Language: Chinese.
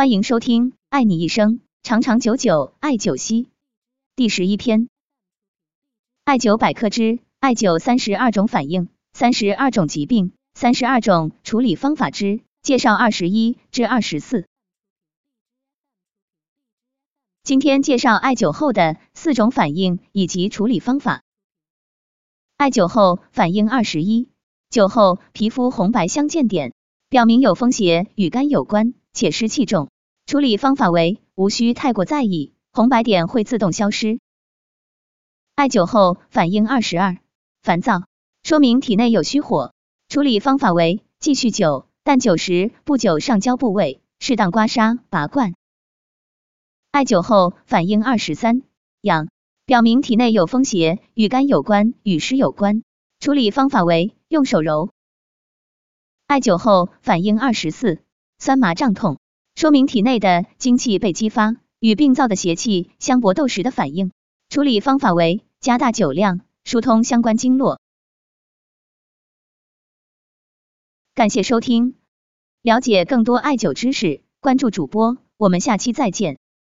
欢迎收听《爱你一生，长长久久艾灸息》第十一篇，艾灸百科之艾灸三十二种反应、三十二种疾病、三十二种处理方法之介绍二十一至二十四。今天介绍艾灸后的四种反应以及处理方法。艾灸后反应二十一，灸后皮肤红白相间点，表明有风邪与肝有关，且湿气重。处理方法为无需太过在意，红白点会自动消失。艾灸后反应二十二，烦躁，说明体内有虚火。处理方法为继续灸，但灸时不灸上焦部位，适当刮痧拔罐。艾灸后反应二十三，痒，表明体内有风邪，与肝有关，与湿有关。处理方法为用手揉。艾灸后反应二十四，酸麻胀痛，说明体内的精气被激发，与病灶的邪气相搏斗时的反应。处理方法为加大酒量，疏通相关经络。感谢收听，了解更多艾灸知识，关注主播，我们下期再见。